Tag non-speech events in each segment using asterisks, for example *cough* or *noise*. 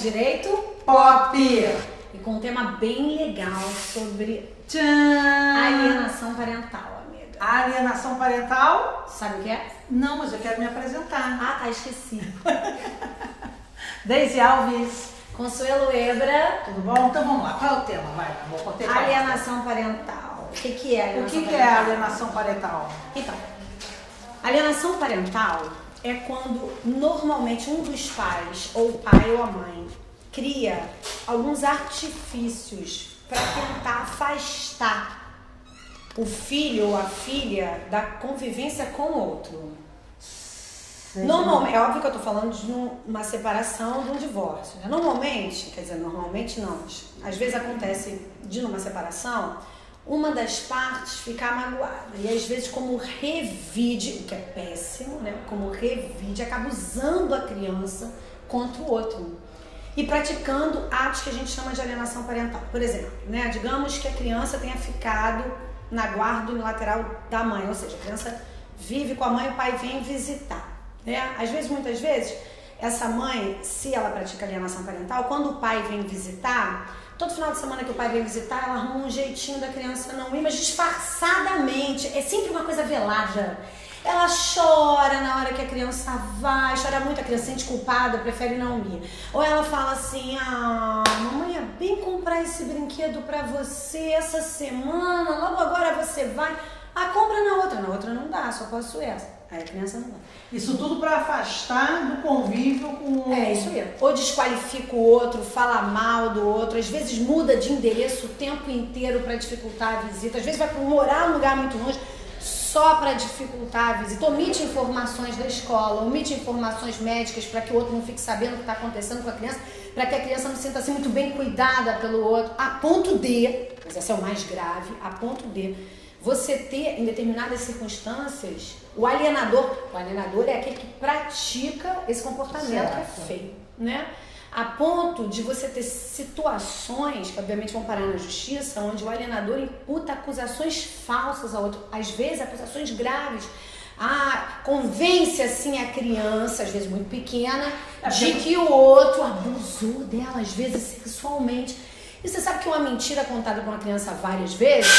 Direito Pop! e com um tema bem legal sobre Tchan! alienação parental, amiga. Alienação parental? Sabe o que é? Não, mas eu quero me apresentar. Ah, tá, esqueci. *laughs* Deise Alves, Consuelo Ebra, tudo bom? Então vamos lá, qual é o tema? Vai, você. alienação parental. O que, que é O que, que é alienação parental? Então, alienação parental é quando normalmente um dos pais, ou o pai ou a mãe, cria alguns artifícios para tentar afastar o filho ou a filha da convivência com o outro. Normalmente, é óbvio que eu tô falando de um- uma separação, de um divórcio. né? Normalmente, quer dizer, normalmente não, às vezes acontece de numa separação, uma das partes ficar magoada. E às vezes, como revide, o que é péssimo, né? Como revide, acaba usando a criança contra o outro. E praticando atos que a gente chama de alienação parental. Por exemplo, né? Digamos que a criança tenha ficado na guarda unilateral da mãe, ou seja, a criança vive com a mãe e o pai vem visitar. Né? Às vezes, muitas vezes, essa mãe, se ela pratica alienação parental, quando o pai vem visitar, todo final de semana que o pai vem visitar, ela arruma um jeitinho da criança não ir, mas disfarçadamente. É sempre uma coisa velada. Ela chora na hora que a criança vai, chora muito, a criança se sente culpada, prefere não ir. Ou ela fala assim: Ah, mamãe ia bem comprar esse brinquedo pra você essa semana, logo agora você vai. Ah, compra na outra. Na outra não dá, só posso essa. Aí a criança não vai. Isso tudo para afastar do convívio com É isso aí. Ou desqualifica o outro, fala mal do outro, às vezes muda de endereço o tempo inteiro para dificultar a visita, às vezes vai para morar num lugar muito longe só para dificultar a visita, omite informações da escola, omite informações médicas para que o outro não fique sabendo o que está acontecendo com a criança, para que a criança não se sinta assim muito bem cuidada pelo outro, a ponto de, mas esse é o mais grave, a ponto de você ter em determinadas circunstâncias o alienador, o alienador é aquele que pratica esse comportamento que é Certo. feio, né? A ponto de você ter situações que obviamente vão parar na justiça, onde o alienador imputa acusações falsas ao outro, às vezes acusações graves. Ah, convence assim a criança, às vezes muito pequena, É, de que o outro abusou dela, às vezes sexualmente. E você sabe que uma mentira contada por uma criança várias vezes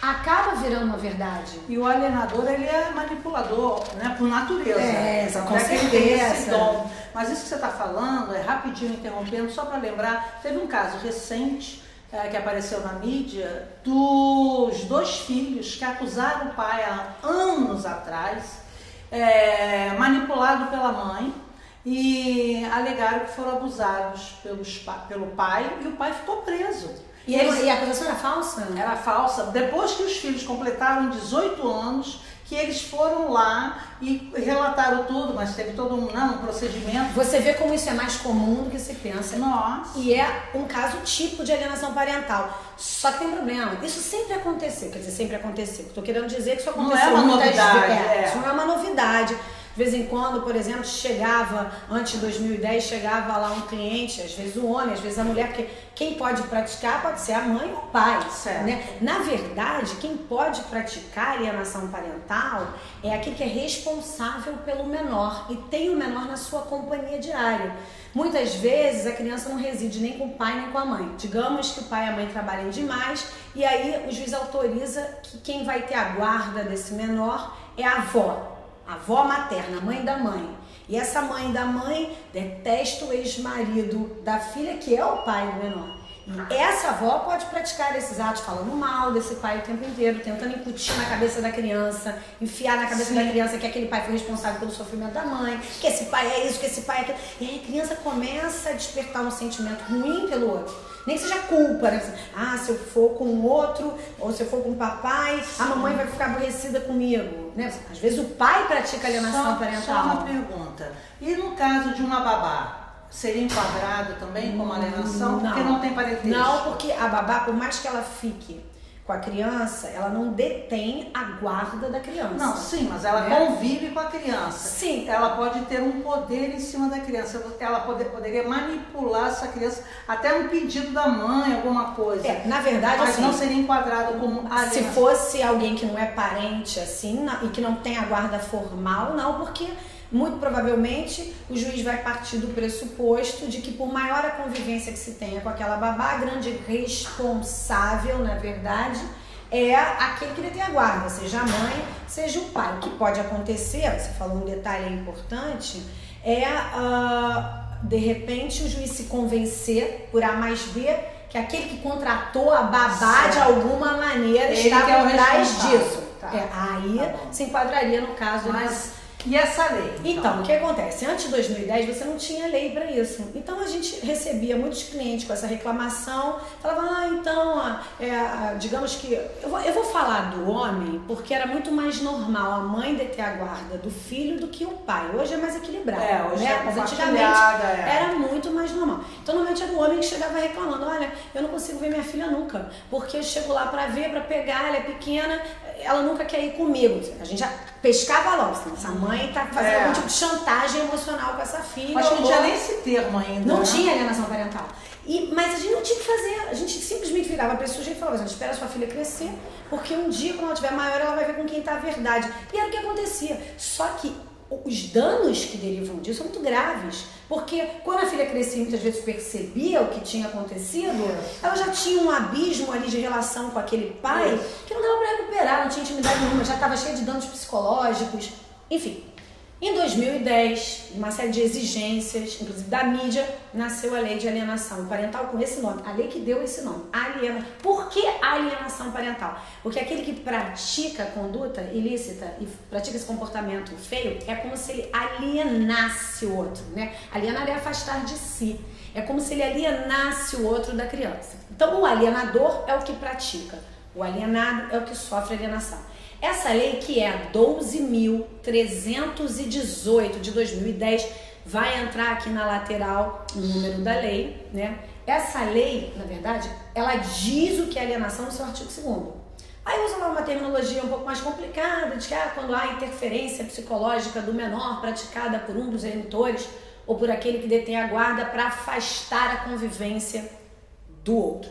acaba virando uma verdade. E o alienador, ele é manipulador, né? Por natureza. É, Então, com é tem esse certeza. dom. Mas isso que você está falando, é rapidinho interrompendo, só para lembrar, teve um caso recente eh, que apareceu na mídia dos dois filhos que acusaram o pai há anos atrás, eh, manipulado pela mãe, e alegaram que foram abusados pelos, pelo pai e o pai ficou preso. E, ele- e a acusação era falsa? Era falsa. Depois que os filhos completaram 18 anos, que eles foram lá e relataram tudo, mas teve todo um, não, um procedimento. Você vê como isso é mais comum do que se pensa. Nossa. E é um caso tipo de alienação parental. Só que tem um problema. Isso sempre aconteceu. Quer dizer, sempre aconteceu. Estou querendo dizer que isso Não aconteceu é uma novidade, vezes. é. Isso não é uma novidade. De vez em quando, por exemplo, chegava, antes de 2010, chegava lá um cliente, às vezes o homem, às vezes a mulher, porque quem pode praticar pode ser a mãe ou o pai. Certo. Né? Na verdade, quem pode praticar alienação parental é aquele que é responsável pelo menor e tem o menor na sua companhia diária. Muitas vezes a criança não reside nem com o pai nem com a mãe. Digamos que o pai e a mãe trabalhem demais e aí o juiz autoriza que quem vai ter a guarda desse menor é a avó, avó materna, a mãe da mãe. E essa mãe da mãe detesta o ex-marido da filha, que é o pai do menor. E essa avó pode praticar esses atos falando mal desse pai o tempo inteiro, tentando incutir na cabeça da criança, enfiar na cabeça Sim. da criança que aquele pai foi responsável pelo sofrimento da mãe, que esse pai é isso, que esse pai é aquilo. E aí a criança começa a despertar um sentimento ruim pelo outro. Nem que seja culpa, né? Ah, se eu for com outro, ou se eu for com o papai, a mamãe vai ficar aborrecida comigo. Né? Às vezes o pai pratica alienação Só, parental. só uma pergunta. E no caso de uma babá, seria enquadrado também como alienação? Porque não tem parentesco. Não, porque a babá, por mais que ela fique com a criança, ela não detém a guarda da criança. Não, sim, mas ela Né? convive com a criança. Sim. Ela pode ter um poder em cima da criança. Ela poder, poderia manipular essa criança até um pedido da mãe, alguma coisa. É, na verdade, mas assim, não seria enquadrado como se alienação. fosse alguém que não é parente, assim, e que não tem a guarda formal, não, porque muito provavelmente o juiz vai partir do pressuposto de que por maior a convivência que se tenha com aquela babá, a grande responsável, na verdade, é aquele que detém a guarda, seja a mãe, seja o pai. O que pode acontecer, você falou um detalhe importante, é uh, de repente o juiz se convencer por A mais B que aquele que contratou a babá certo. de alguma maneira Ele está é por trás disso. Tá. É, aí tá se enquadraria no caso. Mas e essa lei? Então? então, o que acontece? Antes de 2010 você não tinha lei para isso. Então a gente recebia muitos clientes com essa reclamação, falava, ah, então, é, digamos que. Eu vou, eu vou falar do homem porque era muito mais normal a mãe deter a guarda do filho do que o pai. Hoje é mais equilibrado. É, hoje né? é Mas antigamente é. era muito mais normal. Então normalmente era o homem que chegava reclamando, olha, eu não consigo ver minha filha nunca, porque eu chego lá para ver, para pegar, ela é pequena, ela nunca quer ir comigo. A gente já pescava logo, assim, essa mãe tá fazendo é. algum tipo de chantagem emocional com essa filha. Acho que não tinha nem esse termo ainda. Não né? tinha alienação parental. E, mas a gente não tinha que fazer, a gente simplesmente virava para esse sujeito e falava, espera a sua filha crescer, porque um dia, quando ela tiver maior, ela vai ver com quem tá a verdade. E era o que acontecia. Só que os danos que derivam disso são muito graves. Porque quando a filha crescia e muitas vezes percebia o que tinha acontecido, ela já tinha um abismo ali de relação com aquele pai que não dava para recuperar, não tinha intimidade nenhuma, já estava cheia de danos psicológicos. Enfim, em 2010, uma série de exigências, inclusive da mídia, nasceu a lei de alienação parental com esse nome, a lei que deu esse nome, aliena. Por que alienação parental? Porque aquele que pratica conduta ilícita e pratica esse comportamento feio é como se ele alienasse o outro, né? Alienar é afastar de si. É como se ele alienasse o outro da criança. Então, o alienador é o que pratica, o alienado é o que sofre alienação. Essa lei, que é 12.318 de 2010, vai entrar aqui na lateral o número da lei, né? Essa lei, na verdade, ela diz o que é alienação no seu artigo 2 Aí usa uma terminologia um pouco mais complicada, de que ah, quando há interferência psicológica do menor praticada por um dos genitores ou por aquele que detém a guarda para afastar a convivência do outro.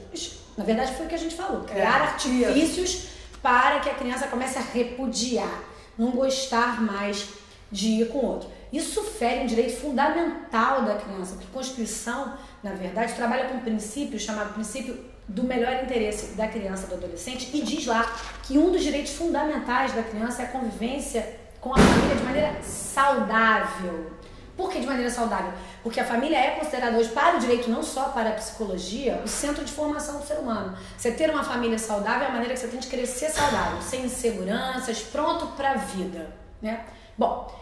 na verdade, foi o que a gente falou: criar é, artifícios para que a criança comece a repudiar, não gostar mais de ir com outro. Isso fere um direito fundamental da criança, porque a Constituição, na verdade, trabalha com um princípio chamado princípio do melhor interesse da criança e do adolescente e diz lá que um dos direitos fundamentais da criança é a convivência com a família de maneira saudável. Por que de maneira saudável? Porque a família é considerada hoje, para o direito, não só para a psicologia, o centro de formação do ser humano. Você ter uma família saudável é a maneira que você tem de crescer saudável, sem inseguranças, pronto para a vida. Né? Bom,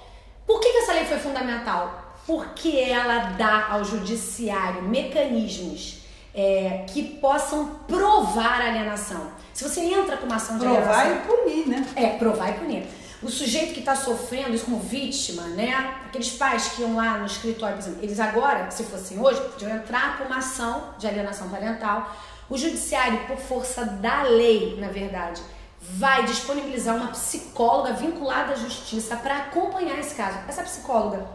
por que, que essa lei foi fundamental? Porque ela dá ao judiciário mecanismos é, que possam provar a alienação. Se você entra com uma ação de provar alienação... Provar e punir, né? É, provar e punir o sujeito que está sofrendo isso como vítima, né? Aqueles pais que iam lá no escritório, por exemplo, eles agora, se fossem hoje, podiam entrar com uma ação de alienação parental. O judiciário, por força da lei, na verdade, vai disponibilizar uma psicóloga vinculada à justiça para acompanhar esse caso. Essa psicóloga,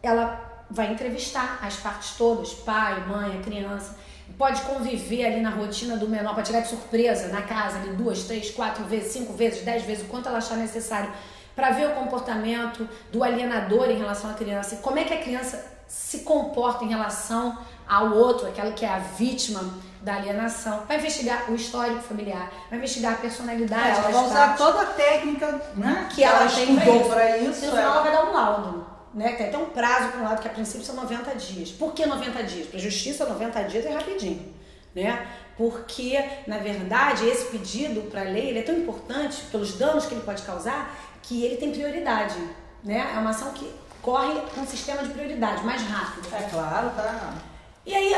ela vai entrevistar as partes todas, pai, mãe, a criança pode conviver ali na rotina do menor, para tirar de surpresa na casa ali duas, três, quatro vezes, cinco vezes, dez vezes, o quanto ela achar necessário, para ver o comportamento do alienador em relação à criança e como é que a criança se comporta em relação ao outro, aquela que é a vítima da alienação, vai investigar o histórico familiar, vai investigar a personalidade. É, ela vai usar toda a técnica né, que, ela, ela tem para isso. isso. E no final ela vai dar um laudo né? Tem até um prazo para um lado que a princípio são 90 dias. Por que 90 dias? Para a justiça, 90 dias é rapidinho, né? Porque, na verdade, esse pedido para a lei ele é tão importante pelos danos que ele pode causar que ele tem prioridade, né? É uma ação que corre um sistema de prioridade mais rápido. É claro, tá. E aí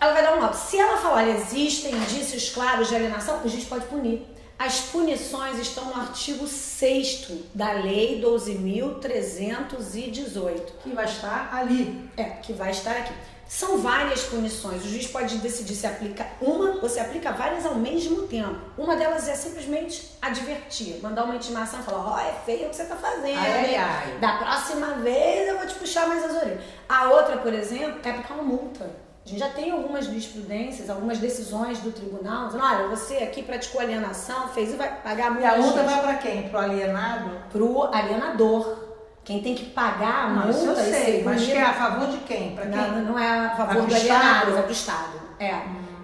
ela vai dar um laudo. Se ela falar, olha, existem indícios claros de alienação, o juiz pode punir. As punições estão no artigo 6 da Lei 12.318. Que vai estar ali. É, que vai estar aqui. São várias punições. O juiz pode decidir se aplica uma ou se aplica várias ao mesmo tempo. Uma delas é simplesmente advertir, mandar uma intimação e falar: Ó, oh, é feio o que você está fazendo. Ai, ai. Da próxima vez eu vou te puxar mais as orelhas. A outra, por exemplo, é aplicar uma multa. A gente já tem algumas jurisprudências, algumas decisões do tribunal, dizendo, olha, você aqui praticou alienação, fez e vai pagar a multa. E a multa vai para quem? Para o alienado? Para o alienador. Quem tem que pagar a Não, multa isso eu sei, mas que é a favor de quem? Pra quem? não, não é a favor do alienado, Estado? vai pro Estado. É,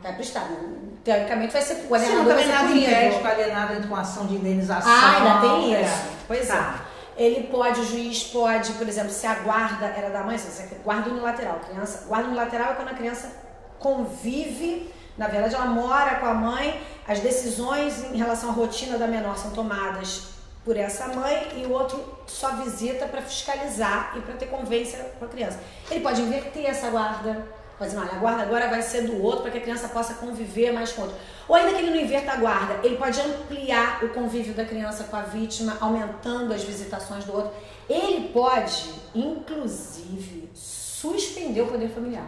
vai pro Estado. Teoricamente vai ser o Sim, alienador não vai também ser nada impede que o alienado entre com ação de indenização. Ah, ainda tem é. isso. Pois Tá. é. Ele pode, o juiz pode, por exemplo, se a guarda era da mãe, se guarda unilateral, criança, guarda unilateral é quando a criança convive, na verdade ela mora com a mãe, as decisões em relação à rotina da menor são tomadas por essa mãe e o outro só visita para fiscalizar e para ter convivência com a criança. Ele pode inverter essa guarda, dizer, olha, a guarda agora vai ser do outro para que a criança possa conviver mais com o outro. Ou ainda que ele não inverta a guarda, ele pode ampliar o convívio da criança com a vítima, aumentando as visitações do outro. Ele pode, inclusive, suspender o poder familiar.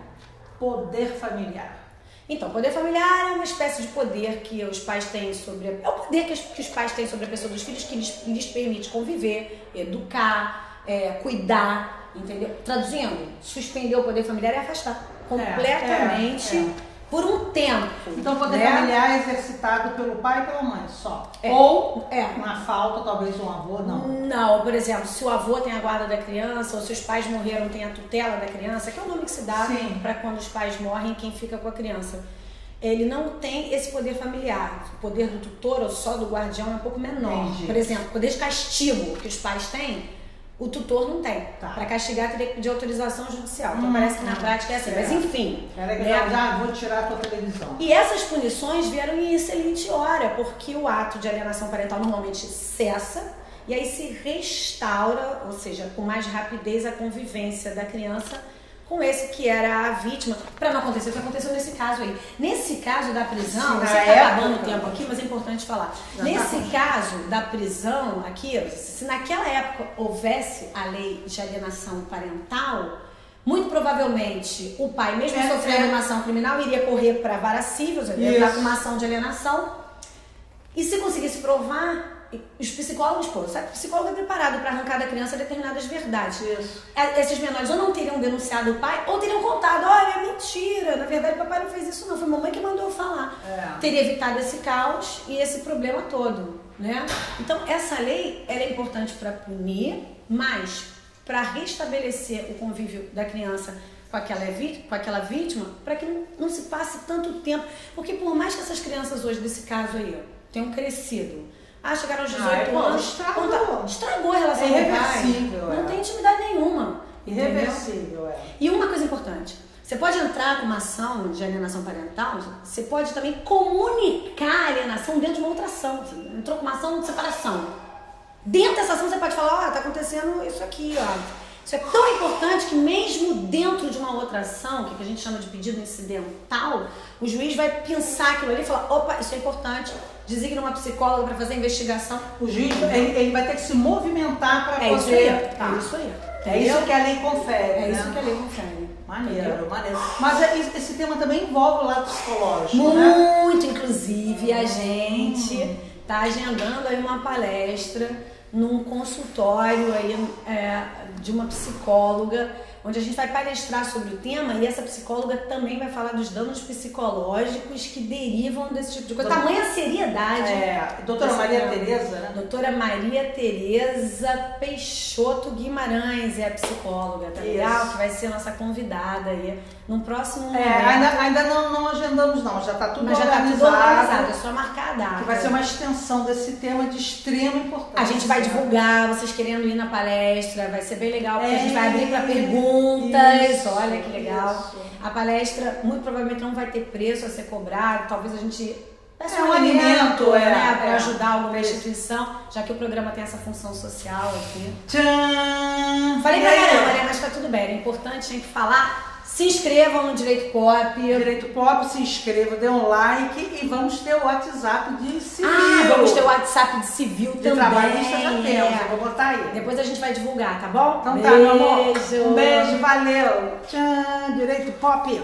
Poder familiar. Então, poder familiar é uma espécie de poder que os pais têm sobre. A, é o poder que os, que os pais têm sobre a pessoa dos filhos que lhes, lhes permite conviver, educar, é, cuidar, entendeu? Traduzindo, suspender o poder familiar é afastar completamente é, é. por um tempo. Então, poder né? familiar é exercitado pelo pai e pela mãe só. É. Ou, É. na falta, talvez um avô, não. Não, por exemplo, se o avô tem a guarda da criança ou se os pais morreram tem a tutela da criança, que é o nome que se dá para quando os pais morrem quem fica com a criança. Ele não tem esse poder familiar. O poder do tutor ou só do guardião é um pouco menor. Entendi. Por exemplo, poder de castigo que os pais têm, o tutor não tem. Tá. Para castigar teria que pedir autorização judicial. Então Hum, parece que na hum. prática é assim. Mas É. enfim. Era que né? já vou tirar a tua televisão. E essas punições vieram em excelente hora, porque o ato de alienação parental normalmente cessa e aí se restaura, ou seja, com mais rapidez a convivência da criança com esse que era a vítima, para não acontecer o que aconteceu nesse caso aí. Nesse caso da prisão, Sim, você está acabando o tempo aqui, mas é importante falar. Já tá nesse com- caso da prisão aqui, se naquela época houvesse a lei de alienação parental, muito provavelmente o pai, mesmo É, sofrendo é. uma ação criminal, iria correr para vara civil, entrar com uma ação de alienação. E se conseguisse provar, os psicólogos, pô, sabe o psicólogo é preparado para arrancar da criança determinadas verdades. Isso. É, Esses menores ou não teriam denunciado o pai, ou teriam contado, olha, é mentira, na verdade papai não fez isso não, foi a mamãe que mandou falar. É. Teria evitado esse caos e esse problema todo, né? Então, essa lei, ela é importante para punir, mas para restabelecer o convívio da criança com aquela, com aquela vítima, para que não, não se passe tanto tempo. Porque por mais que essas crianças hoje, desse caso aí, tenham crescido, ah, chegaram aos 18 Ah, é, anos, estragou. tá- estragou a relação É com o pai. Não é. tem intimidade nenhuma. Irreversível, é. E uma coisa importante, você pode entrar com uma ação de alienação parental, você pode também comunicar a alienação dentro de uma outra ação. Você entrou com uma ação de separação. Dentro dessa ação você pode falar, ó, tá acontecendo isso aqui, ó. Isso é tão importante que mesmo dentro de uma outra ação, que a gente chama de pedido incidental, o juiz vai pensar aquilo ali e falar, opa, isso é importante, designa uma psicóloga para fazer a investigação. O juiz ele, ele vai ter que se movimentar para É poder. isso aí, Tá. é isso aí. É isso que a lei confere. É né? isso que a lei confere. Maneiro, Entendeu? maneiro. Mas é- esse tema também envolve o lado psicológico, né? Muito, inclusive, a gente está agendando aí uma palestra num consultório aí, é, de uma psicóloga, onde a gente vai palestrar sobre o tema e essa psicóloga também vai falar dos danos psicológicos que derivam desse tipo de coisa. Tamanha seriedade. É, doutora Maria. Tereza, né? Doutora Maria Tereza Peixoto Guimarães é a psicóloga, tá Isso. legal? Que vai ser nossa convidada aí num próximo É, momento. ainda, ainda não, não agendamos não, já está tudo Mas já tá organizado. tudo organizado, é só marcar a data. Que vai ser uma extensão desse tema de extrema importância. A gente vai divulgar, vocês querendo ir na palestra, vai ser bem legal, porque a gente É, vai abrir para perguntas. Isso, Olha que legal. isso. A palestra, muito provavelmente, não vai ter preço a ser cobrado, talvez a gente. peça É um alimento, é, né, para é. ajudar alguma instituição, já que o programa tem essa função social aqui. Tchan! Falei pra caramba, né? Mas tá tudo bem. Era importante, tinha que falar. Se inscrevam no Direito Pop. Direito Pop, se inscreva, dê um like e vamos ter o WhatsApp de civil. Ah, vamos ter o WhatsApp de civil de também. trabalhista já temos, é. vou botar aí. Depois a gente vai divulgar, tá bom? Então tá, meu amor. Beijo. Um beijo, valeu. Tchan, Direito Pop.